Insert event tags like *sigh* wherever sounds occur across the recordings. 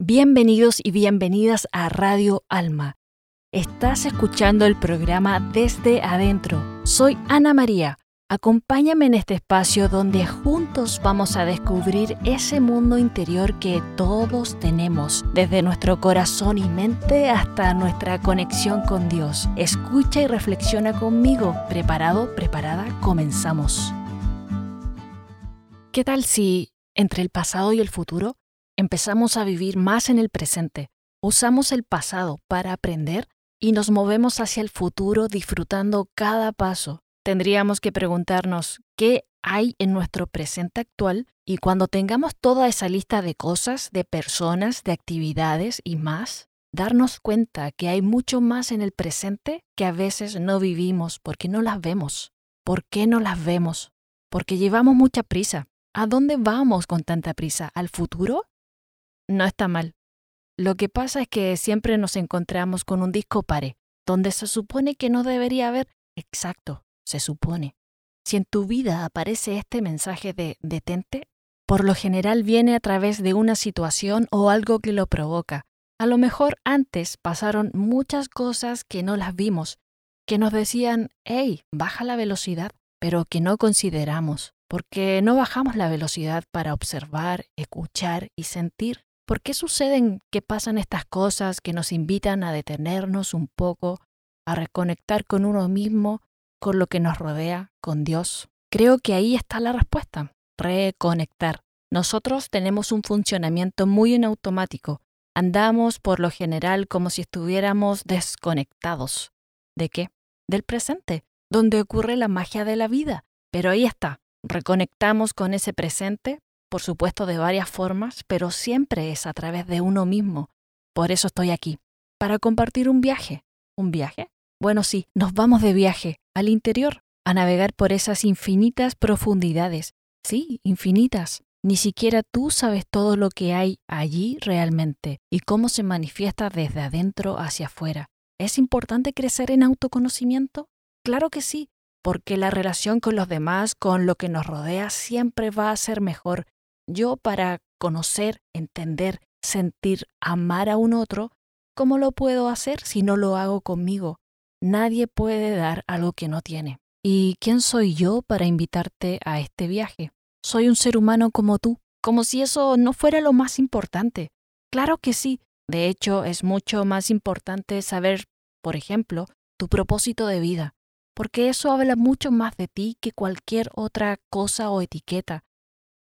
Bienvenidos y bienvenidas a Radio Alma. Estás escuchando el programa Desde Adentro. Soy Ana María. Acompáñame en este espacio donde juntos vamos a descubrir ese mundo interior que todos tenemos, desde nuestro corazón y mente hasta nuestra conexión con Dios. Escucha y reflexiona conmigo. ¿Preparado? ¿Preparada? Comenzamos. ¿Qué tal si entre el pasado y el futuro empezamos a vivir más en el presente, usamos el pasado para aprender y nos movemos hacia el futuro disfrutando cada paso. Tendríamos que preguntarnos qué hay en nuestro presente actual y cuando tengamos toda esa lista de cosas, de personas, de actividades y más, darnos cuenta que hay mucho más en el presente que a veces no vivimos porque no las vemos. ¿Por qué no las vemos? Porque llevamos mucha prisa. ¿A dónde vamos con tanta prisa? ¿Al futuro? No está mal. Lo que pasa es que siempre nos encontramos con un disco pare, donde se supone que no debería haber, exacto, se supone. Si en tu vida aparece este mensaje de detente, por lo general viene a través de una situación o algo que lo provoca. A lo mejor antes pasaron muchas cosas que no las vimos, que nos decían, hey, baja la velocidad, pero que no consideramos, porque no bajamos la velocidad para observar, escuchar y sentir ¿Por qué suceden que pasan estas cosas que nos invitan a detenernos un poco, a reconectar con uno mismo, con lo que nos rodea, con Dios? Creo que ahí está la respuesta, reconectar. Nosotros tenemos un funcionamiento muy en automático. Andamos por lo general como si estuviéramos desconectados. ¿De qué? Del presente, donde ocurre la magia de la vida. Pero ahí está, reconectamos con ese presente por supuesto de varias formas, pero siempre es a través de uno mismo. Por eso estoy aquí, para compartir un viaje. ¿Un viaje? Bueno, sí, nos vamos de viaje al interior, a navegar por esas infinitas profundidades. Sí, infinitas. Ni siquiera tú sabes todo lo que hay allí realmente y cómo se manifiesta desde adentro hacia afuera. ¿Es importante crecer en autoconocimiento? Claro que sí, porque la relación con los demás, con lo que nos rodea, siempre va a ser mejor yo para conocer, entender, sentir, amar a un otro, ¿cómo lo puedo hacer si no lo hago conmigo? Nadie puede dar algo que no tiene. ¿Y quién soy yo para invitarte a este viaje? Soy un ser humano como tú, como si eso no fuera lo más importante. Claro que sí. De hecho, es mucho más importante saber, por ejemplo, tu propósito de vida, porque eso habla mucho más de ti que cualquier otra cosa o etiqueta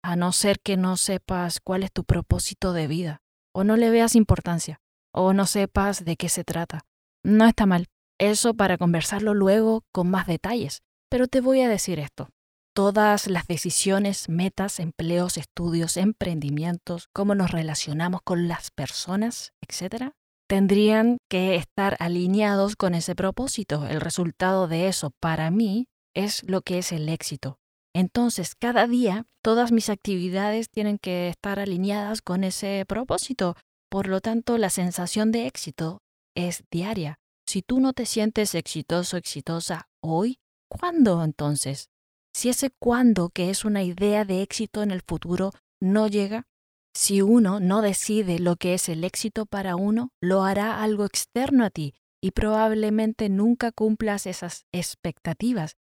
a no ser que no sepas cuál es tu propósito de vida, o no le veas importancia, o no sepas de qué se trata. No está mal, eso para conversarlo luego con más detalles, pero te voy a decir esto. Todas las decisiones, metas, empleos, estudios, emprendimientos, cómo nos relacionamos con las personas, etc., tendrían que estar alineados con ese propósito. El resultado de eso, para mí, es lo que es el éxito. Entonces, cada día todas mis actividades tienen que estar alineadas con ese propósito. Por lo tanto, la sensación de éxito es diaria. Si tú no te sientes exitoso, exitosa hoy, ¿cuándo entonces? Si ese cuándo, que es una idea de éxito en el futuro, no llega, si uno no decide lo que es el éxito para uno, lo hará algo externo a ti y probablemente nunca cumplas esas expectativas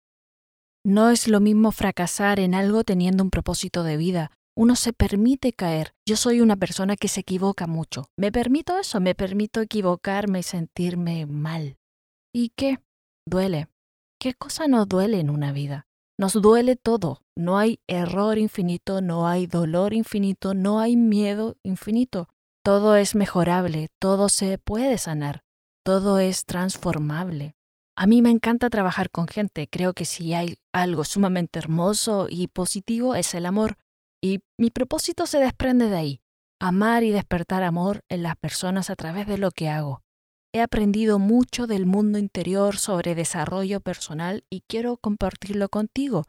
no es lo mismo fracasar en algo teniendo un propósito de vida. Uno se permite caer. Yo soy una persona que se equivoca mucho. Me permito eso, me permito equivocarme y sentirme mal. ¿Y qué? Duele. ¿Qué cosa nos duele en una vida? Nos duele todo. No hay error infinito, no hay dolor infinito, no hay miedo infinito. Todo es mejorable, todo se puede sanar, todo es transformable. A mí me encanta trabajar con gente. Creo que si hay algo sumamente hermoso y positivo es el amor. Y mi propósito se desprende de ahí. Amar y despertar amor en las personas a través de lo que hago. He aprendido mucho del mundo interior sobre desarrollo personal y quiero compartirlo contigo.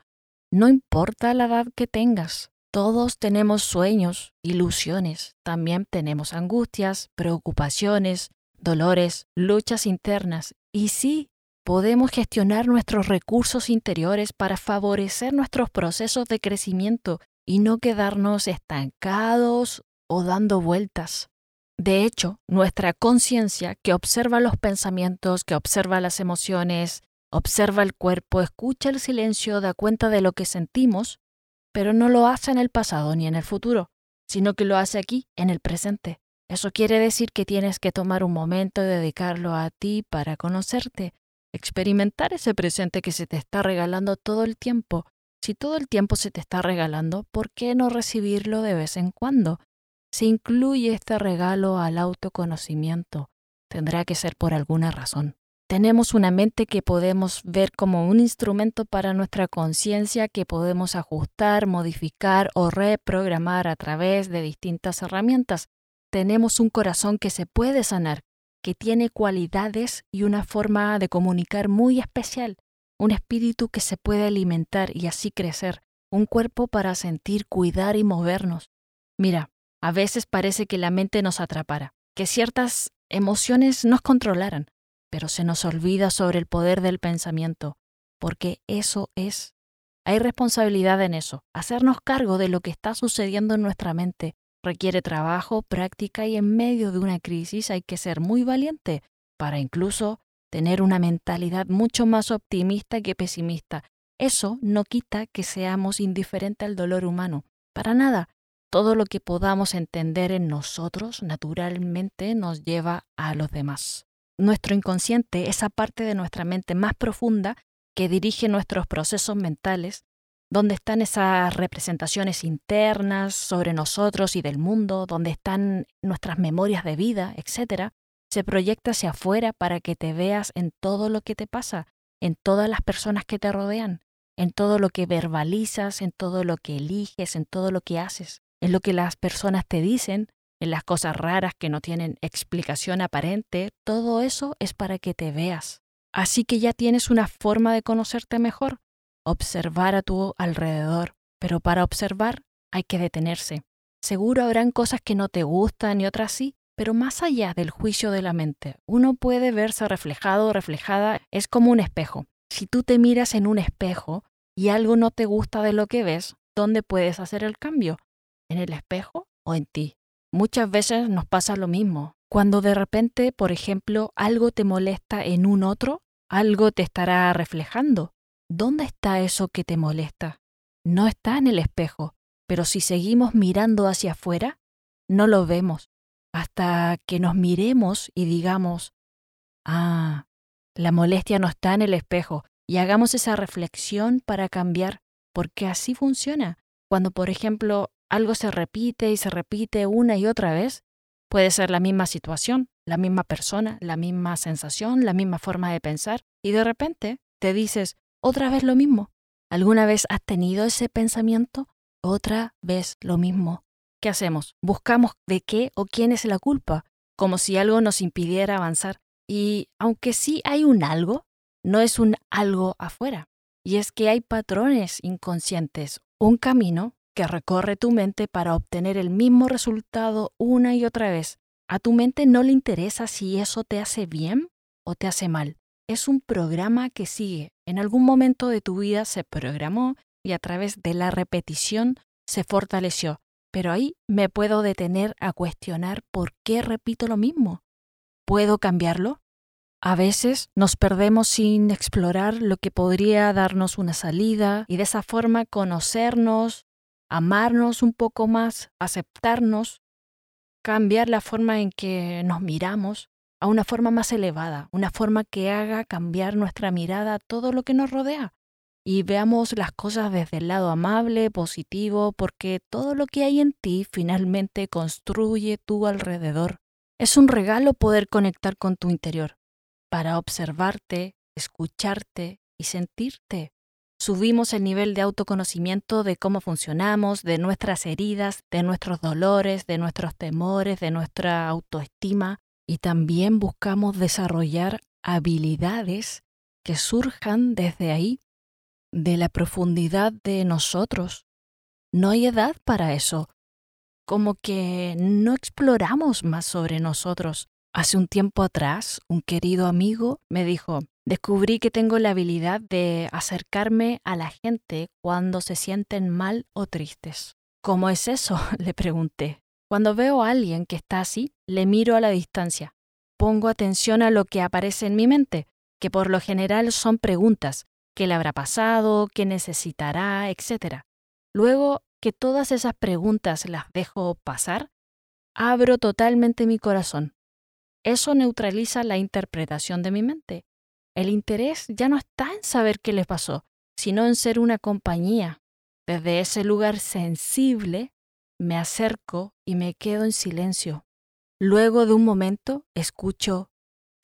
No importa la edad que tengas, todos tenemos sueños, ilusiones, también tenemos angustias, preocupaciones, dolores, luchas internas. Y sí, podemos gestionar nuestros recursos interiores para favorecer nuestros procesos de crecimiento y no quedarnos estancados o dando vueltas. De hecho, nuestra conciencia, que observa los pensamientos, que observa las emociones, observa el cuerpo, escucha el silencio, da cuenta de lo que sentimos, pero no lo hace en el pasado ni en el futuro, sino que lo hace aquí, en el presente. Eso quiere decir que tienes que tomar un momento y dedicarlo a ti para conocerte, experimentar ese presente que se te está regalando todo el tiempo. Si todo el tiempo se te está regalando, ¿por qué no recibirlo de vez en cuando? Se incluye este regalo al autoconocimiento. Tendrá que ser por alguna razón. Tenemos una mente que podemos ver como un instrumento para nuestra conciencia que podemos ajustar, modificar o reprogramar a través de distintas herramientas. Tenemos un corazón que se puede sanar, que tiene cualidades y una forma de comunicar muy especial, un espíritu que se puede alimentar y así crecer, un cuerpo para sentir, cuidar y movernos. Mira, a veces parece que la mente nos atrapara, que ciertas emociones nos controlaran, pero se nos olvida sobre el poder del pensamiento, porque eso es. Hay responsabilidad en eso. Hacernos cargo de lo que está sucediendo en nuestra mente requiere trabajo, práctica y en medio de una crisis hay que ser muy valiente para incluso tener una mentalidad mucho más optimista que pesimista. Eso no quita que seamos indiferentes al dolor humano. Para nada. Todo lo que podamos entender en nosotros naturalmente nos lleva a los demás nuestro inconsciente, esa parte de nuestra mente más profunda que dirige nuestros procesos mentales, donde están esas representaciones internas sobre nosotros y del mundo, donde están nuestras memorias de vida, etc., se proyecta hacia afuera para que te veas en todo lo que te pasa, en todas las personas que te rodean, en todo lo que verbalizas, en todo lo que eliges, en todo lo que haces, en lo que las personas te dicen, en las cosas raras que no tienen explicación aparente, todo eso es para que te veas. Así que ya tienes una forma de conocerte mejor, observar a tu alrededor, pero para observar hay que detenerse. Seguro habrán cosas que no te gustan y otras sí, pero más allá del juicio de la mente, uno puede verse reflejado o reflejada, es como un espejo. Si tú te miras en un espejo y algo no te gusta de lo que ves, ¿dónde puedes hacer el cambio? ¿En el espejo o en ti? Muchas veces nos pasa lo mismo. Cuando de repente, por ejemplo, algo te molesta en un otro, algo te estará reflejando. ¿Dónde está eso que te molesta? No está en el espejo, pero si seguimos mirando hacia afuera, no lo vemos, hasta que nos miremos y digamos, ah, la molestia no está en el espejo, y hagamos esa reflexión para cambiar, porque así funciona. Cuando, por ejemplo, algo se repite y se repite una y otra vez, puede ser la misma situación, la misma persona, la misma sensación, la misma forma de pensar, y de repente te dices, otra vez lo mismo. ¿Alguna vez has tenido ese pensamiento? Otra vez lo mismo. ¿Qué hacemos? Buscamos de qué o quién es la culpa, como si algo nos impidiera avanzar. Y aunque sí hay un algo, no es un algo afuera. Y es que hay patrones inconscientes, un camino que recorre tu mente para obtener el mismo resultado una y otra vez. A tu mente no le interesa si eso te hace bien o te hace mal. Es un programa que sigue. En algún momento de tu vida se programó y a través de la repetición se fortaleció. Pero ahí me puedo detener a cuestionar por qué repito lo mismo. ¿Puedo cambiarlo? A veces nos perdemos sin explorar lo que podría darnos una salida y de esa forma conocernos, amarnos un poco más, aceptarnos, cambiar la forma en que nos miramos a una forma más elevada, una forma que haga cambiar nuestra mirada a todo lo que nos rodea y veamos las cosas desde el lado amable, positivo, porque todo lo que hay en ti finalmente construye tu alrededor. Es un regalo poder conectar con tu interior, para observarte, escucharte y sentirte subimos el nivel de autoconocimiento de cómo funcionamos, de nuestras heridas, de nuestros dolores, de nuestros temores, de nuestra autoestima y también buscamos desarrollar habilidades que surjan desde ahí, de la profundidad de nosotros. No hay edad para eso, como que no exploramos más sobre nosotros. Hace un tiempo atrás, un querido amigo me dijo, descubrí que tengo la habilidad de acercarme a la gente cuando se sienten mal o tristes. ¿Cómo es eso? *laughs* le pregunté. Cuando veo a alguien que está así, le miro a la distancia. Pongo atención a lo que aparece en mi mente, que por lo general son preguntas, qué le habrá pasado, qué necesitará, etc. Luego que todas esas preguntas las dejo pasar, abro totalmente mi corazón. Eso neutraliza la interpretación de mi mente. El interés ya no está en saber qué les pasó, sino en ser una compañía. Desde ese lugar sensible me acerco y me quedo en silencio. Luego de un momento escucho,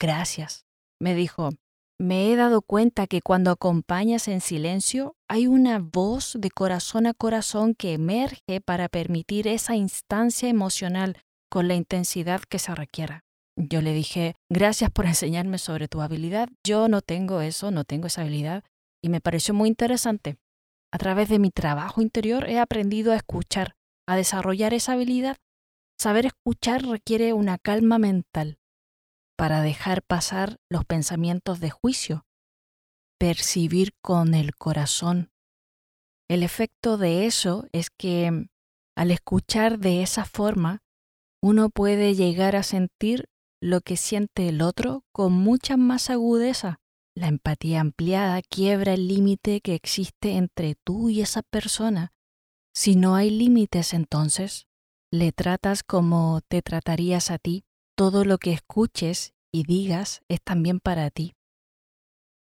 gracias. Me dijo, me he dado cuenta que cuando acompañas en silencio hay una voz de corazón a corazón que emerge para permitir esa instancia emocional con la intensidad que se requiera. Yo le dije, gracias por *laughs* enseñarme sobre tu habilidad. Yo no tengo eso, no tengo esa habilidad. Y me pareció muy interesante. A través de mi trabajo interior he aprendido a escuchar, a desarrollar esa habilidad. Saber escuchar requiere una calma mental para dejar pasar los pensamientos de juicio, percibir con el corazón. El efecto de eso es que al escuchar de esa forma, uno puede llegar a sentir lo que siente el otro con mucha más agudeza. La empatía ampliada quiebra el límite que existe entre tú y esa persona. Si no hay límites entonces, le tratas como te tratarías a ti. Todo lo que escuches y digas es también para ti.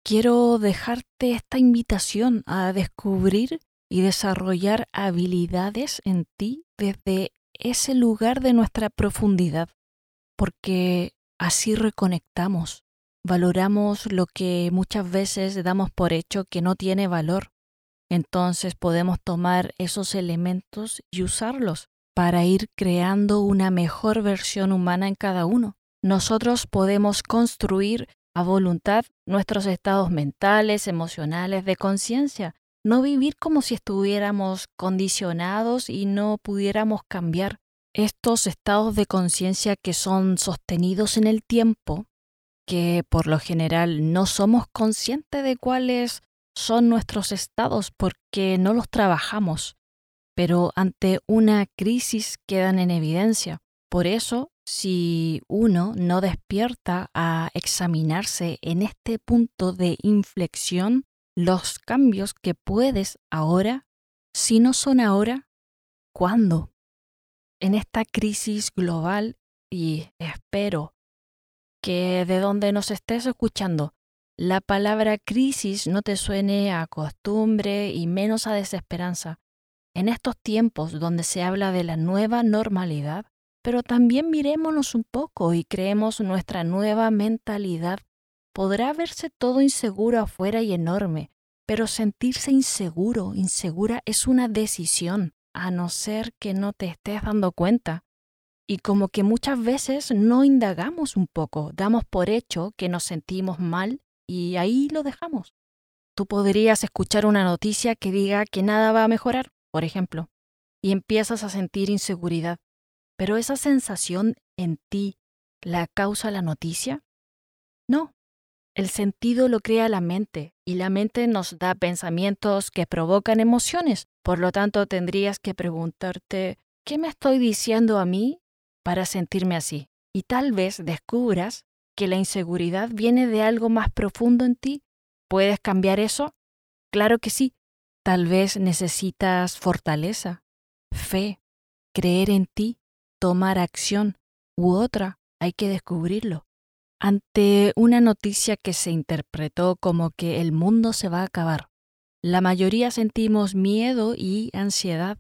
Quiero dejarte esta invitación a descubrir y desarrollar habilidades en ti desde ese lugar de nuestra profundidad porque así reconectamos, valoramos lo que muchas veces damos por hecho que no tiene valor. Entonces podemos tomar esos elementos y usarlos para ir creando una mejor versión humana en cada uno. Nosotros podemos construir a voluntad nuestros estados mentales, emocionales, de conciencia, no vivir como si estuviéramos condicionados y no pudiéramos cambiar estos estados de conciencia que son sostenidos en el tiempo, que por lo general no somos conscientes de cuáles son nuestros estados porque no los trabajamos, pero ante una crisis quedan en evidencia. Por eso, si uno no despierta a examinarse en este punto de inflexión, los cambios que puedes ahora, si no son ahora, ¿cuándo? en esta crisis global y espero que de donde nos estés escuchando, la palabra crisis no te suene a costumbre y menos a desesperanza. En estos tiempos donde se habla de la nueva normalidad, pero también mirémonos un poco y creemos nuestra nueva mentalidad. Podrá verse todo inseguro afuera y enorme, pero sentirse inseguro, insegura es una decisión a no ser que no te estés dando cuenta. Y como que muchas veces no indagamos un poco, damos por hecho que nos sentimos mal y ahí lo dejamos. Tú podrías escuchar una noticia que diga que nada va a mejorar, por ejemplo, y empiezas a sentir inseguridad. Pero esa sensación en ti la causa la noticia? No, el sentido lo crea la mente y la mente nos da pensamientos que provocan emociones. Por lo tanto, tendrías que preguntarte, ¿qué me estoy diciendo a mí para sentirme así? Y tal vez descubras que la inseguridad viene de algo más profundo en ti. ¿Puedes cambiar eso? Claro que sí. Tal vez necesitas fortaleza, fe, creer en ti, tomar acción u otra. Hay que descubrirlo ante una noticia que se interpretó como que el mundo se va a acabar. La mayoría sentimos miedo y ansiedad,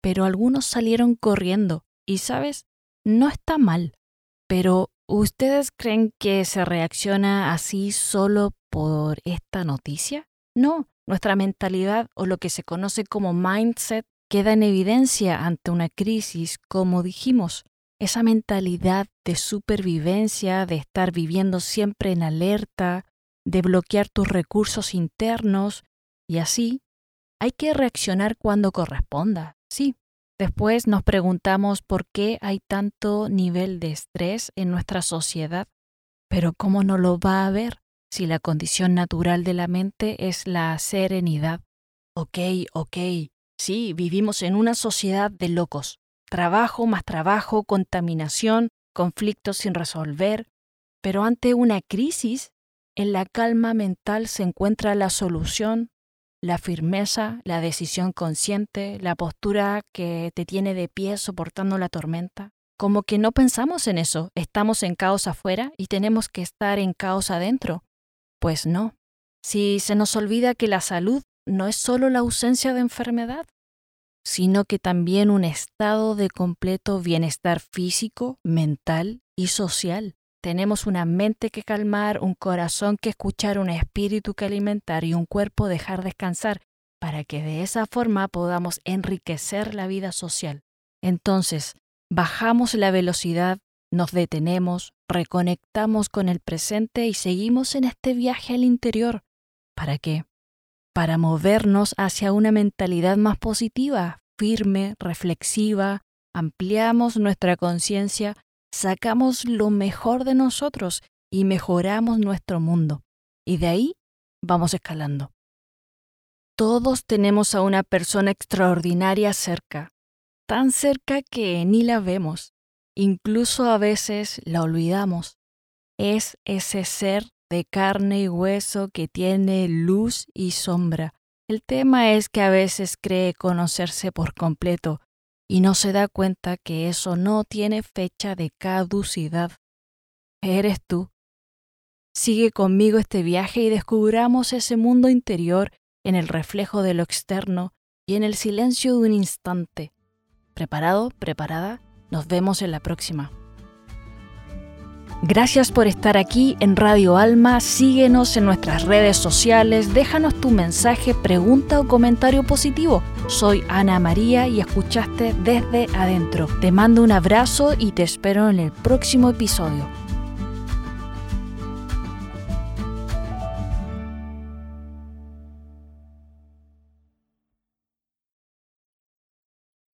pero algunos salieron corriendo y, ¿sabes? No está mal, pero ¿ustedes creen que se reacciona así solo por esta noticia? No, nuestra mentalidad o lo que se conoce como mindset queda en evidencia ante una crisis, como dijimos esa mentalidad de supervivencia, de estar viviendo siempre en alerta, de bloquear tus recursos internos y así, hay que reaccionar cuando corresponda, sí. Después nos preguntamos por qué hay tanto nivel de estrés en nuestra sociedad, pero ¿cómo no lo va a haber si la condición natural de la mente es la serenidad? Ok, ok, sí, vivimos en una sociedad de locos, Trabajo más trabajo, contaminación, conflictos sin resolver. Pero ante una crisis, en la calma mental se encuentra la solución, la firmeza, la decisión consciente, la postura que te tiene de pie soportando la tormenta. Como que no pensamos en eso, estamos en caos afuera y tenemos que estar en caos adentro. Pues no. Si se nos olvida que la salud no es solo la ausencia de enfermedad, sino que también un estado de completo bienestar físico, mental y social. Tenemos una mente que calmar, un corazón que escuchar, un espíritu que alimentar y un cuerpo dejar descansar para que de esa forma podamos enriquecer la vida social. Entonces, bajamos la velocidad, nos detenemos, reconectamos con el presente y seguimos en este viaje al interior. ¿Para qué? Para movernos hacia una mentalidad más positiva, firme, reflexiva, ampliamos nuestra conciencia sacamos lo mejor de nosotros y mejoramos nuestro mundo. Y de ahí vamos escalando. Todos tenemos a una persona extraordinaria cerca, tan cerca que ni la vemos, incluso a veces la olvidamos. Es ese ser de carne y hueso que tiene luz y sombra. El tema es que a veces cree conocerse por completo y no se da cuenta que eso no tiene fecha de caducidad. Eres tú. Sigue conmigo este viaje y descubramos ese mundo interior en el reflejo de lo externo y en el silencio de un instante. ¿Preparado? ¿Preparada? Nos vemos en la próxima. Gracias por estar aquí en Radio Alma, síguenos en nuestras redes sociales, déjanos tu mensaje, pregunta o comentario positivo. Soy Ana María y escuchaste desde adentro. Te mando un abrazo y te espero en el próximo episodio.